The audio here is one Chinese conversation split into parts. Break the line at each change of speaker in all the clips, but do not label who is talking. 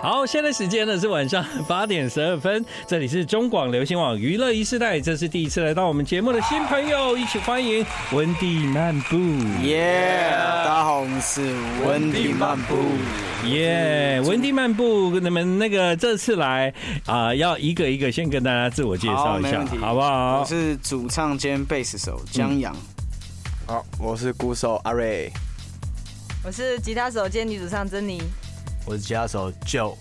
好，现在时间呢是晚上 八点十二分，这里是中广流行网娱乐一世代，这是第一次来到我们节目的新朋友，一起欢迎温蒂漫步。
耶，大家好，我们是温蒂漫步。
耶，温蒂漫步，你们那个这次来啊，要一个一个先跟大家自我介绍一下，好不好？
我是主唱兼贝斯手江阳。
好，我是鼓手阿瑞。
我是吉他手兼女主唱珍妮。
我是吉他手 Joe，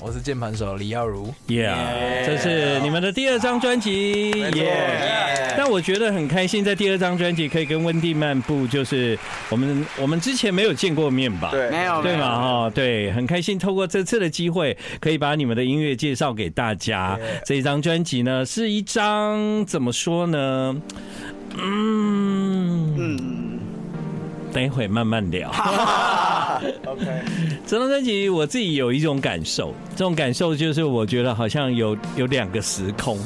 我是键盘手李耀如。
Yeah，这是你们的第二张专辑。Yeah，但我觉得很开心，在第二张专辑可以跟温蒂漫步，就是我们我们之前没有见过面吧？
对，没有，
对嘛？哈，对，很开心透过这次的机会，可以把你们的音乐介绍给大家。这一张专辑呢，是一张怎么说呢？嗯嗯。等一会慢慢聊。
OK，
这张专辑我自己有一种感受，这种感受就是我觉得好像有有两个时空，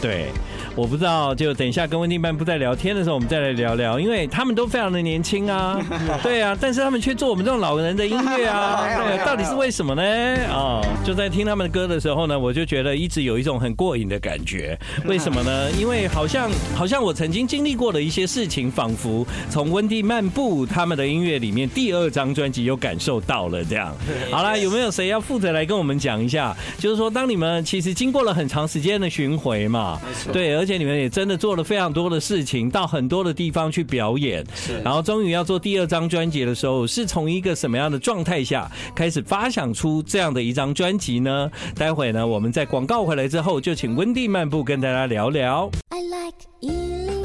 对。我不知道，就等一下跟温蒂漫步在聊天的时候，我们再来聊聊，因为他们都非常的年轻啊，对啊，但是他们却做我们这种老人的音乐啊，对啊，到底是为什么呢？啊，就在听他们的歌的时候呢，我就觉得一直有一种很过瘾的感觉，为什么呢？因为好像好像我曾经经历过的一些事情，仿佛从温蒂漫步他们的音乐里面第二张专辑有感受到了这样。好了，有没有谁要负责来跟我们讲一下？就是说，当你们其实经过了很长时间的巡回嘛，对。而且你们也真的做了非常多的事情，到很多的地方去表演，是。然后终于要做第二张专辑的时候，是从一个什么样的状态下开始发想出这样的一张专辑呢？待会呢，我们在广告回来之后，就请温蒂漫步跟大家聊聊。I like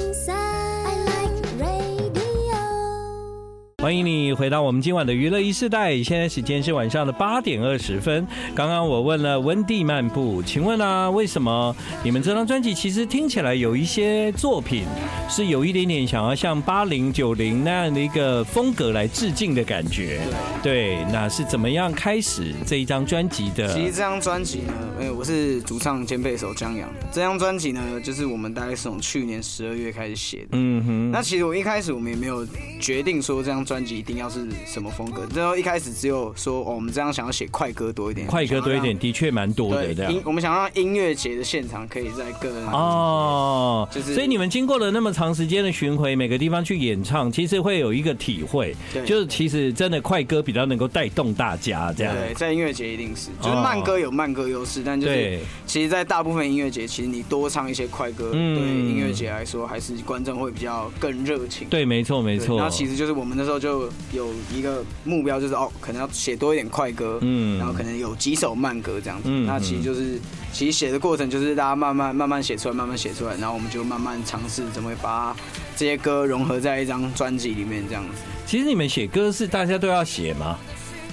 欢迎你回到我们今晚的娱乐一世代，现在时间是晚上的八点二十分。刚刚我问了温蒂漫步，请问啊，为什么你们这张专辑其实听起来有一些作品是有一点点想要像八零九零那样的一个风格来致敬的感觉？对，那是怎么样开始这一张专辑的？
其实这张专辑呢，哎，我是主唱兼贝手江阳。这张专辑呢，就是我们大概是从去年十二月开始写的。嗯哼。那其实我一开始我们也没有决定说这张。专辑一定要是什么风格？然后一开始只有说，哦，我们这样想要写快歌多一点，
快歌多一点，的确蛮多的。这样，
我们想让音乐节的现场可以再更
哦，就是。所以你们经过了那么长时间的巡回，每个地方去演唱，其实会有一个体会，就是其实真的快歌比较能够带动大家。这样，
对，在音乐节一定是，就是慢歌有慢歌优势，但就是其实，在大部分音乐节，其实你多唱一些快歌，对音乐节来说，还是观众会比较更热情。
对，没错，没错。
那其实就是我们那时候。就有一个目标，就是哦，可能要写多一点快歌，嗯，然后可能有几首慢歌这样子。嗯，那其实就是，其实写的过程就是大家慢慢慢慢写出来，慢慢写出来，然后我们就慢慢尝试怎么把这些歌融合在一张专辑里面这样子。
其实你们写歌是大家都要写吗？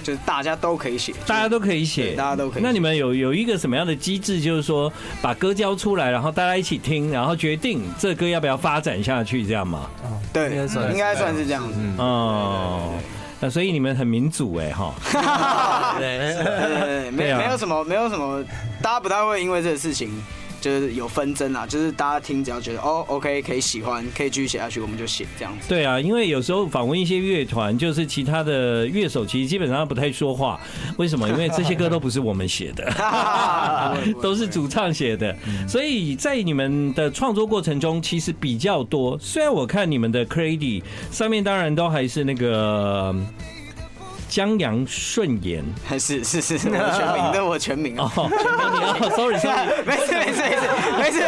就是大家都可以写，
大家都可以写，
大家都可以。
那你们有有一个什么样的机制，就是说把歌交出来，然后大家一起听，然后决定这歌要不要发展下去，这样吗？
对，应该算是这样子。
哦，那所以你们很民主哎，哈。
对对对，没没有什么，没有什么，大家不太会因为这个事情。就是有纷争啊，就是大家听只要觉得哦，OK，可以喜欢，可以继续写下去，我们就写这样子。
对啊，因为有时候访问一些乐团，就是其他的乐手，其实基本上不太说话。为什么？因为这些歌都不是我们写的，都是主唱写的。所以在你们的创作过程中，其实比较多。虽然我看你们的 credit 上面，当然都还是那个。江阳顺言，
还 是是是是我全名，那我全名哦，全名
你要，sorry sorry，
没事 没事没事没事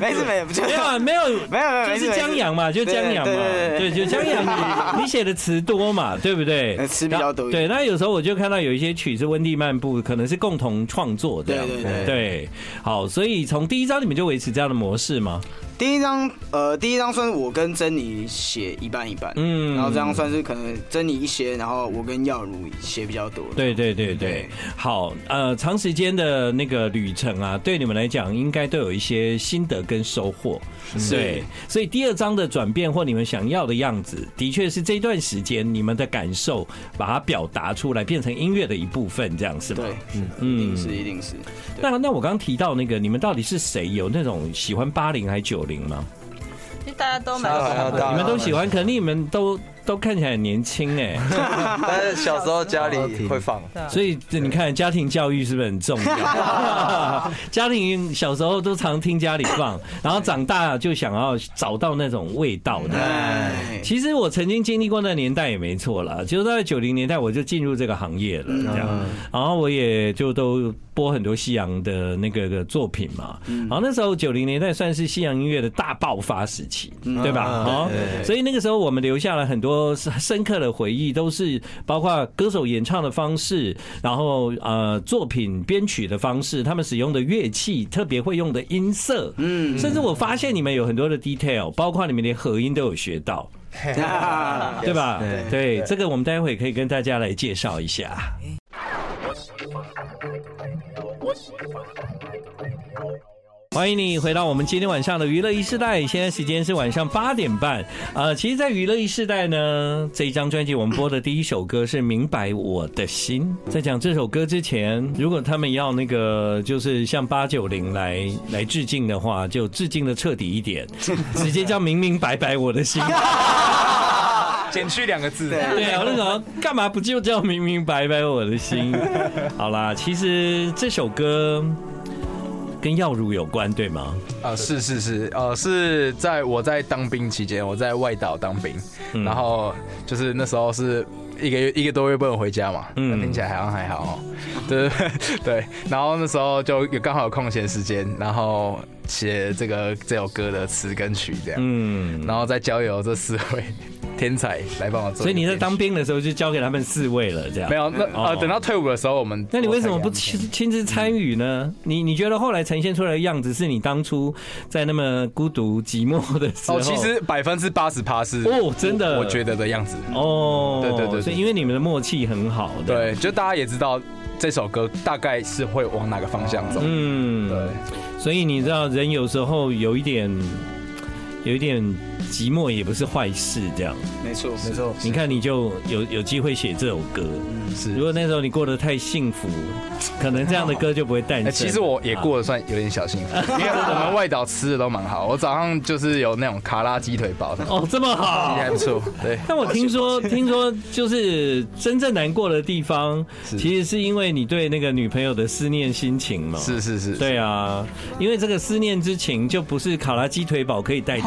没事没事没事，没有
没有没有就是江阳嘛，就江阳嘛，对，就江阳，你写的词多嘛，对不对？
词比较多，
对，那有时候我就看到有一些曲是温蒂漫步，可能是共同创作这
样。对对
对，好，所以从第一章你们就维持这样的模式吗？
第一张，呃，第一张算是我跟珍妮写一半一半，嗯，然后这样算是可能珍妮一些，然后我跟耀如写比较多。
对对对对，好，呃，长时间的那个旅程啊，对你们来讲应该都有一些心得跟收获，对，所以第二张的转变或你们想要的样子，的确是这段时间你们的感受，把它表达出来，变成音乐的一部分，这样是吗？
对，嗯，一定是，一定是。
那那我刚刚提到那个，你们到底是谁？有那种喜欢八零还是九零吗？
因为大家都蛮喜欢，
你们都喜欢，肯定你们都。都看起来很年轻哎，
但是小时候家里会放，
所以你看家庭教育是不是很重要？家庭小时候都常听家里放，然后长大就想要找到那种味道的。其实我曾经经历过那年代也没错了，就是在九零年代我就进入这个行业了，这样，然后我也就都。播很多西洋的那个个作品嘛，然后那时候九零年代算是西洋音乐的大爆发时期，对吧？好，所以那个时候我们留下了很多深刻的回忆，都是包括歌手演唱的方式，然后呃作品编曲的方式，他们使用的乐器，特别会用的音色，嗯，甚至我发现你们有很多的 detail，包括你们连和音都有学到，对吧？对，这个我们待会可以跟大家来介绍一下。欢迎你回到我们今天晚上的娱乐一世代，现在时间是晚上八点半。呃，其实，在娱乐一世代呢，这一张专辑我们播的第一首歌是《明白我的心》。在讲这首歌之前，如果他们要那个就是向八九零来来致敬的话，就致敬的彻底一点，直接叫明明白白我的心，
减去两个字。
对啊，那个干嘛不就叫明明白白我的心？好啦，其实这首歌。跟药乳有关，对吗？
啊，是是是，呃，是在我在当兵期间，我在外岛当兵，然后就是那时候是一个月一个多月不能回家嘛，嗯，听起来好像还好 对，对对，然后那时候就有刚好有空闲时间，然后写这个这首歌的词跟曲这样，嗯，然后再交由这四位。天才来帮我做，
所以你在当兵的时候就交给他们四位了，这样
没有？那呃，等到退伍的时候，我们
那你为什么不亲亲自参与呢？你你觉得后来呈现出来的样子是你当初在那么孤独寂寞的时候？哦，
其实百分之八十趴是
哦，真的，
我觉得的样子
哦，对对对，所以因为你们的默契很好，
对，就大家也知道这首歌大概是会往哪个方向走，嗯，对，
所以你知道人有时候有一点，有一点。寂寞也不是坏事，这样
没错没错。
你看，你就有有机会写这首歌。是，如果那时候你过得太幸福，可能这样的歌就不会诞生。
其实我也过得算有点小幸福，因为我们外岛吃的都蛮好。我早上就是有那种卡拉鸡腿堡。
哦，这么好，
还不错。对。
但我听说，听说就是真正难过的地方，其实是因为你对那个女朋友的思念心情嘛。
是是是。
对啊，因为这个思念之情就不是卡拉鸡腿堡可以代替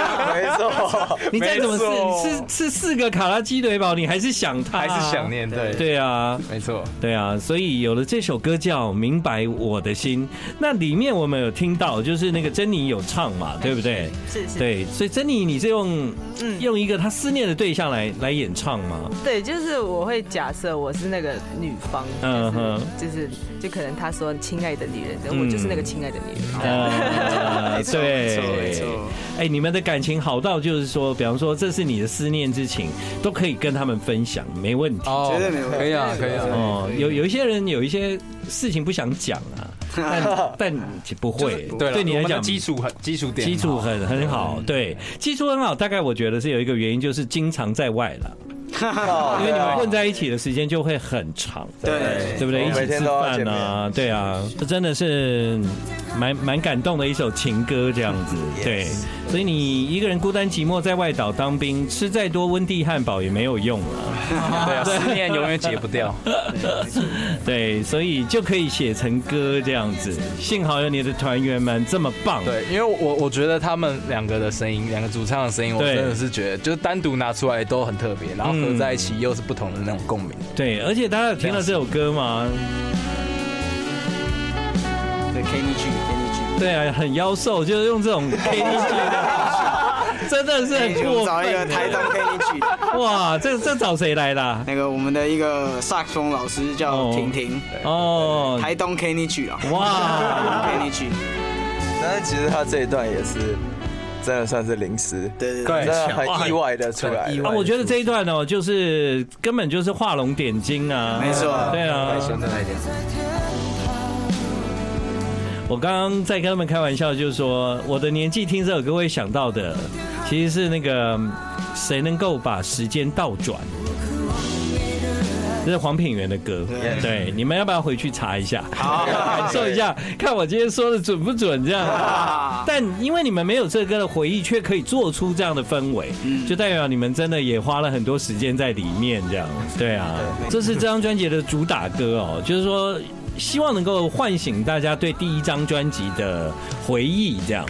你再怎么吃吃吃四个卡拉鸡腿堡，你还是想他，
还是想念，对。
对啊，
没错，
对啊，所以有了这首歌叫《明白我的心》，那里面我们有听到，就是那个珍妮有唱嘛，对不对？
是是，
对，所以珍妮你是用嗯。用一个他思念的对象来来演唱吗？
对，就是我会假设我是那个女方，嗯哼，就是就可能他说亲爱的女人，我就是那个亲爱的女人，
没错没错，哎，你们的感情。好到就是说，比方说这是你的思念之情，都可以跟他们分享，没问题，
哦。绝对没问题，
可以啊，可以啊。哦，
有有一些人有一些事情不想讲啊，但 但不会，对，对你来讲
基础很基础点，
基础很很好，对，基础很好。大概我觉得是有一个原因，就是经常在外了。因为你们混在一起的时间就会很长，
对
对不对？一起吃饭啊，对啊，这真的是蛮蛮感动的一首情歌，这样子，对。所以你一个人孤单寂寞在外岛当兵，吃再多温蒂汉堡也没有用啊，
对啊，思念永远解不掉，
对，所以就可以写成歌这样子。幸好有你的团员们这么棒，
对，因为我我觉得他们两个的声音，两个主唱的声音，我真的是觉得，就是单独拿出来都很特别，然后。合在一起又是不同的那种共鸣。
对，而且大家有听到这首歌吗？
对，Kenny G，Kenny G，
对啊，很妖兽，就是用这种 Kenny G 的，真的是很酷。
找一个台东 Kenny G，
哇，这这找谁来的？
那个我们的一个萨克斯风老师叫婷婷。哦，台东 Kenny G 啊，哇，Kenny G。
但是其实他这一段也是。真的算是临时，
对对
对，真的很意外的出来。
啊，我觉得这一段哦，就是根本就是画龙点睛啊，
没错，
对啊。我刚刚在跟他们开玩笑，就是说我的年纪听这首歌会想到的，其实是那个谁能够把时间倒转。这是黄品源的歌。对，你们要不要回去查一下，
好，
感受一下，看我今天说的准不准？这样。但因为你们没有这歌的回忆，却可以做出这样的氛围，就代表你们真的也花了很多时间在里面。这样，对啊，这是这张专辑的主打歌哦，就是说希望能够唤醒大家对第一张专辑的回忆。这样。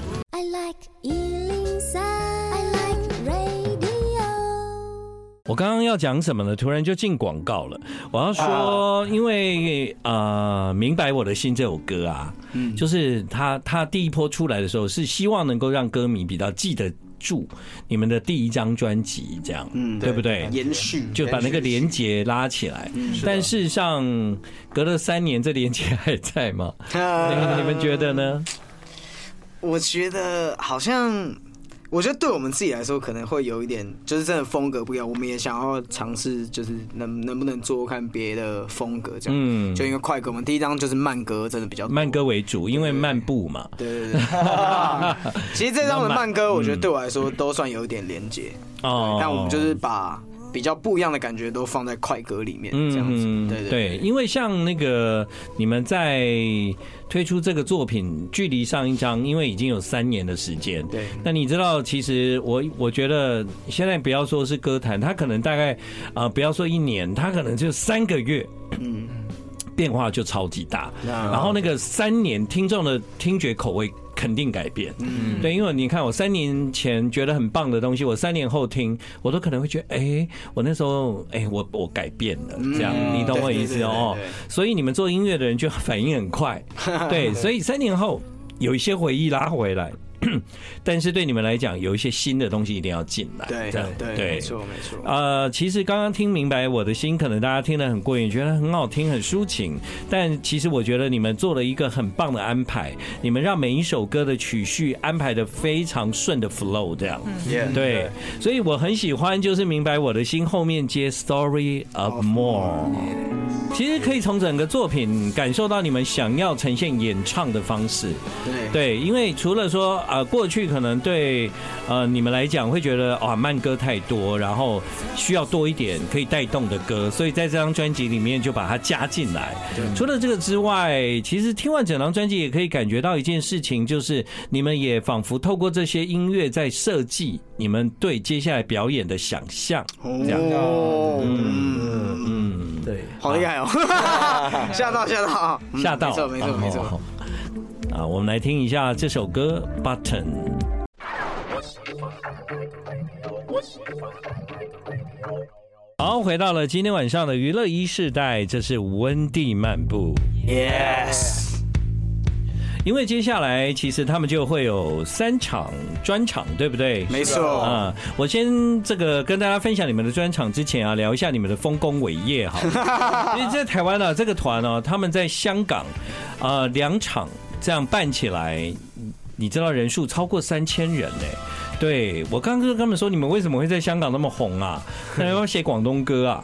我刚刚要讲什么呢？突然就进广告了。我要说，因为呃，明白我的心这首歌啊，嗯，就是他他第一波出来的时候，是希望能够让歌迷比较记得住你们的第一张专辑，这样，嗯，对不对？
延续
就把那个连接拉起来。但事实上，隔了三年，这连接还在吗？你们觉得呢？
我觉得好像。我觉得对我们自己来说，可能会有一点，就是真的风格不一样。我们也想要尝试，就是能能不能做看别的风格这样。嗯，就因为快歌，我们第一张就是慢歌，真的比较
慢歌为主，因为漫步嘛。
对对对。其实这张的慢歌，我觉得对我来说都算有一点连接。哦。但我们就是把。比较不一样的感觉都放在快歌里面，这样子，对对对。
因为像那个你们在推出这个作品，距离上一张，因为已经有三年的时间。对。那你知道，其实我我觉得现在不要说是歌坛，它可能大概啊，不要说一年，它可能就三个月，嗯，变化就超级大。然后那个三年，听众的听觉口味。肯定改变，嗯，对，因为你看，我三年前觉得很棒的东西，我三年后听，我都可能会觉得，哎，我那时候，哎，我我改变了，这样，你懂我意思哦？所以你们做音乐的人就反应很快，对，所以三年后有一些回忆拉回来。但是对你们来讲，有一些新的东西一定要进来。
对对对，没错没错。
呃，其实刚刚听明白我的心，可能大家听得很过瘾，觉得很好听，很抒情。但其实我觉得你们做了一个很棒的安排，你们让每一首歌的曲序安排的非常顺的 flow，这样。嗯，对。所以我很喜欢，就是明白我的心后面接 story of more。其实可以从整个作品感受到你们想要呈现演唱的方式。对，对因为除了说。呃，过去可能对呃你们来讲会觉得哇慢歌太多，然后需要多一点可以带动的歌，所以在这张专辑里面就把它加进来。除了这个之外，其实听完整张专辑也可以感觉到一件事情，就是你们也仿佛透过这些音乐在设计你们对接下来表演的想象。
这样，好厉害哦！吓到吓到
吓到，
没错没错没错。
啊，我们来听一下这首歌《Button》。好，回到了今天晚上的娱乐一世代，这是温蒂漫步。
Yes。
因为接下来其实他们就会有三场专场，对不对？
没错。啊，
我先这个跟大家分享你们的专场之前啊，聊一下你们的丰功伟业哈。因为在台湾呢，这个团呢，他们在香港啊两场。这样办起来，你知道人数超过三千人呢？对，我刚刚跟他们说，你们为什么会在香港那么红啊？要不要写广东歌啊？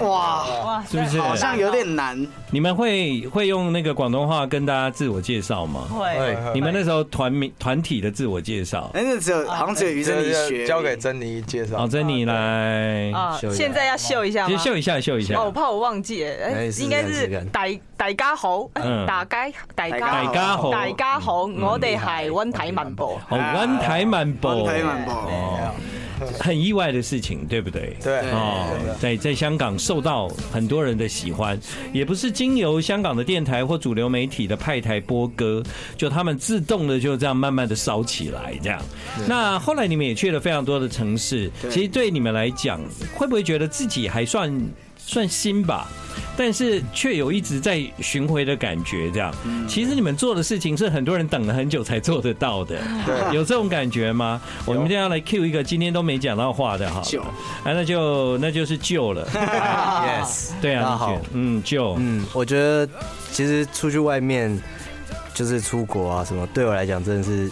哇 哇，是不是好像有点难？
你们会会用那个广东话跟大家自我介绍吗？
会。
你们那时候团名团体的自我介绍，
哎，那只有好像只有于珍妮学，
交给珍妮介绍。
好，珍妮来
啊，现在要秀一下吗？
秀一下，秀一下。
哦，我怕我忘记，哎，应该是大大家好，大家大家
大家好，
大家好，我哋系温体漫步，
好温体漫步，
温体漫步。
很意外的事情，对不对？
对
哦，在在香港受到很多人的喜欢，也不是经由香港的电台或主流媒体的派台播歌，就他们自动的就这样慢慢的烧起来，这样。那后来你们也去了非常多的城市，其实对你们来讲，会不会觉得自己还算算新吧？但是却有一直在巡回的感觉，这样。其实你们做的事情是很多人等了很久才做得到的，有这种感觉吗？我们今天要来 cue 一个今天都没讲到话的哈，哎，那就那就是旧了。Yes，对啊，好，嗯，旧，
嗯，我觉得其实出去外面就是出国啊什么，对我来讲真的是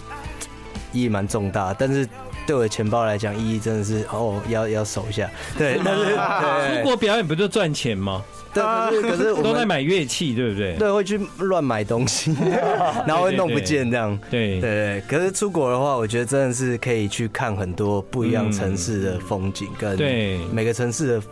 意义蛮重大，但是对我的钱包来讲意义真的是哦，要要守一下。对，但是
出国表演不就赚钱吗？
对，可是可是我
都在买乐器，对不对？
对，会去乱买东西，然后会弄不见这样。
对对对。
可是出国的话，我觉得真的是可以去看很多不一样城市的风景，跟对每个城市的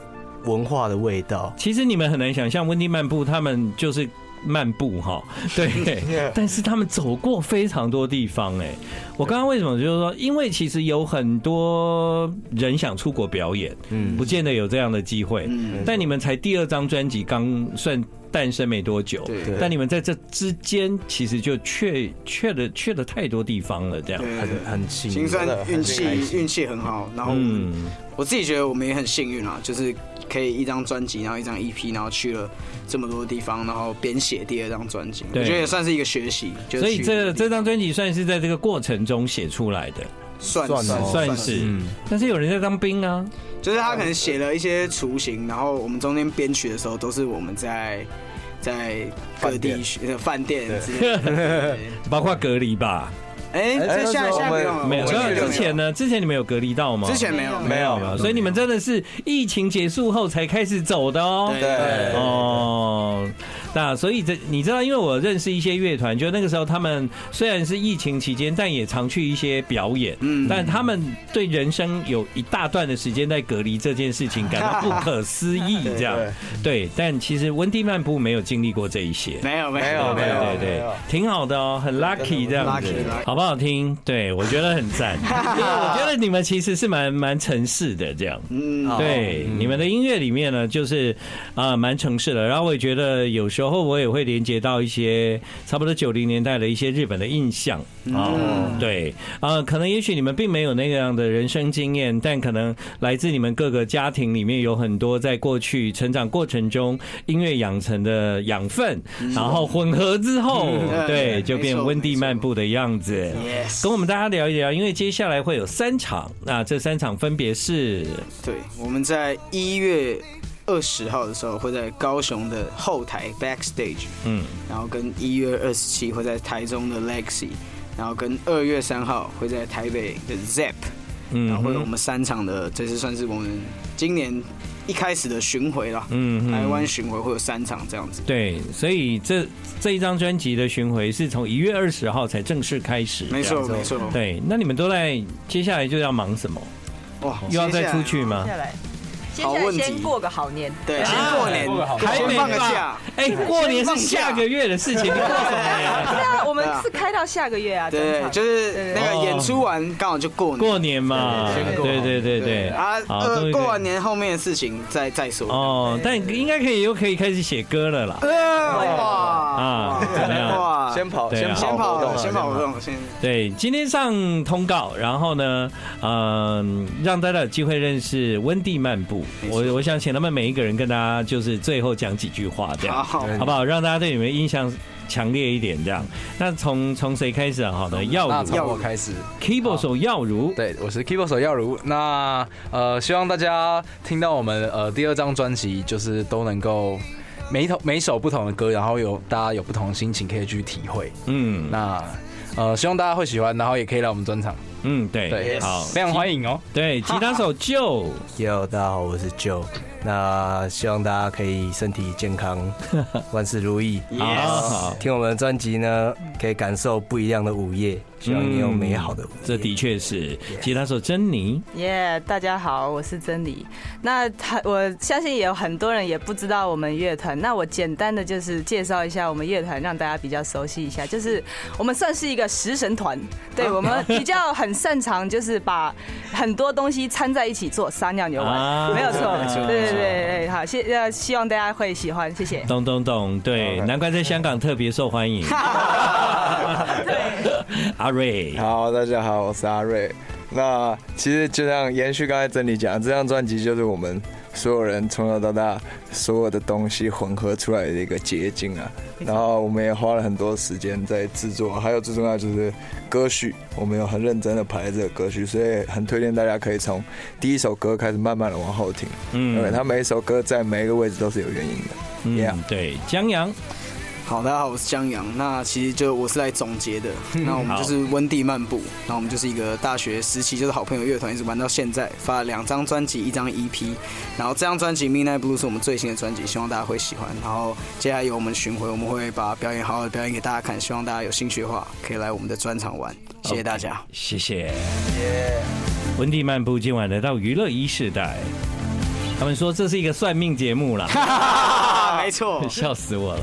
文化的味道。
其实你们很难想象温蒂漫步，他们就是。漫步哈，对，但是他们走过非常多地方哎。我刚刚为什么就是说，因为其实有很多人想出国表演，嗯，不见得有这样的机会。嗯，但你们才第二张专辑刚算诞生没多久，对，但你们在这之间其实就去去了去了太多地方了，这样。
很很幸运，
算运气运气很好。然后，嗯，我自己觉得我们也很幸运啊，就是。可以一张专辑，然后一张 EP，然后去了这么多地方，然后编写第二张专辑，我觉得也算是一个学习。
所以这这张专辑算是在这个过程中写出来的，
算
算算是。但是有人在当兵啊，
就是他可能写了一些雏形，然后我们中间编曲的时候都是我们在在各地的饭店之类，
包括隔离吧。
哎，这现在现在没有
没有。之前呢？之前你们有隔离到吗？
之前没有，没有。
所以你们真的是疫情结束后才开始走的哦。
对
哦。那所以这你知道，因为我认识一些乐团，就那个时候他们虽然是疫情期间，但也常去一些表演。嗯。但他们对人生有一大段的时间在隔离这件事情感到 不可思议，这样。对。但其实温蒂漫步没有经历过这一些。
没有，没有，没有，
对对，挺好的哦，很 lucky 这样子。好不好听？对我觉得很赞。因为我觉得你们其实是蛮蛮城市的这样。嗯。对，你们的音乐里面呢，就是啊蛮城市的。然后我也觉得有时候。然后我也会连接到一些差不多九零年代的一些日本的印象。啊，对。啊，可能也许你们并没有那样的人生经验，但可能来自你们各个家庭里面有很多在过去成长过程中音乐养成的养分，然后混合之后，对，就变温蒂漫步的样子。跟我们大家聊一聊，因为接下来会有三场，那这三场分别是，
对，我们在一月。二十号的时候会在高雄的后台 Backstage，嗯，然后跟一月二十七会在台中的 Legacy，然后跟二月三号会在台北的 Zep，嗯，然后会有我们三场的，这次算是我们今年一开始的巡回了，嗯，台湾巡回会有三场这样子。
对，所以这这一张专辑的巡回是从一月二十号才正式开始，
没错没错。
对，那你们都在接下来就要忙什么？哇，又要再出去
吗？先过个好年，
对，先过年，
还没放个假。哎，过年是下个月的事情，你过什么年？
对啊，我们是开到下个月啊。
对，就是那个演出完刚好就过年，
过年嘛。对对对对。
啊，过完年后面的事情再再说。哦，
但应该可以又可以开始写歌了啦。
哇啊，怎么样？
哇，先跑，先跑
先跑，先跑活动，先。
对，今天上通告，然后呢，嗯，让大家有机会认识温蒂漫步。我我想请他们每一个人跟大家就是最后讲几句话，这样好不好？让大家对你们印象强烈一点，这样。那从从谁开始啊？好的，耀如，
从我开始。
Keyboard 手耀如，
对，我是 Keyboard 手耀如。那呃，希望大家听到我们呃第二张专辑，就是都能够每一首每一首不同的歌，然后有大家有不同的心情可以去体会。嗯，那呃，希望大家会喜欢，然后也可以来我们专场。
嗯，对，对，好，
非常欢迎哦。
对，吉他手 Joe，Yo，
大家好，我是 Joe。那希望大家可以身体健康，万事如意。好，听我们的专辑呢，可以感受不一样的午夜。希望你有美好的午夜。
这的确是吉他手珍妮。
耶，大家好，我是珍妮。那我相信也有很多人也不知道我们乐团。那我简单的就是介绍一下我们乐团，让大家比较熟悉一下。就是我们算是一个食神团，对，我们比较很擅长就是把很多东西掺在一起做撒尿牛丸，没有错，对。对对对，好，希呃希望大家会喜欢，谢谢。
懂懂懂，对，难怪在香港特别受欢迎。对，阿瑞，
好，大家好，我是阿瑞。那其实就像延续刚才珍妮讲，这张专辑就是我们所有人从小到大所有的东西混合出来的一个结晶啊。然后我们也花了很多时间在制作，还有最重要就是歌序，我们有很认真的排这个歌序，所以很推荐大家可以从第一首歌开始慢慢的往后听，嗯，因为它每一首歌在每一个位置都是有原因的。
嗯，yeah. 对，江阳。
好，大家好，我是江阳。那其实就我是来总结的。那我们就是温蒂漫步，那我们就是一个大学时期就是好朋友乐团，一直玩到现在，发了两张专辑，一张 EP。然后这张专辑《Midnight Blue》是我们最新的专辑，希望大家会喜欢。然后接下来有我们巡回，我们会把表演好好的表演给大家看，希望大家有兴趣的话可以来我们的专场玩。谢谢大家
，okay, 谢谢。温蒂漫步今晚来到娱乐一世代。他们说这是一个算命节目啦，
没错，
笑死我了。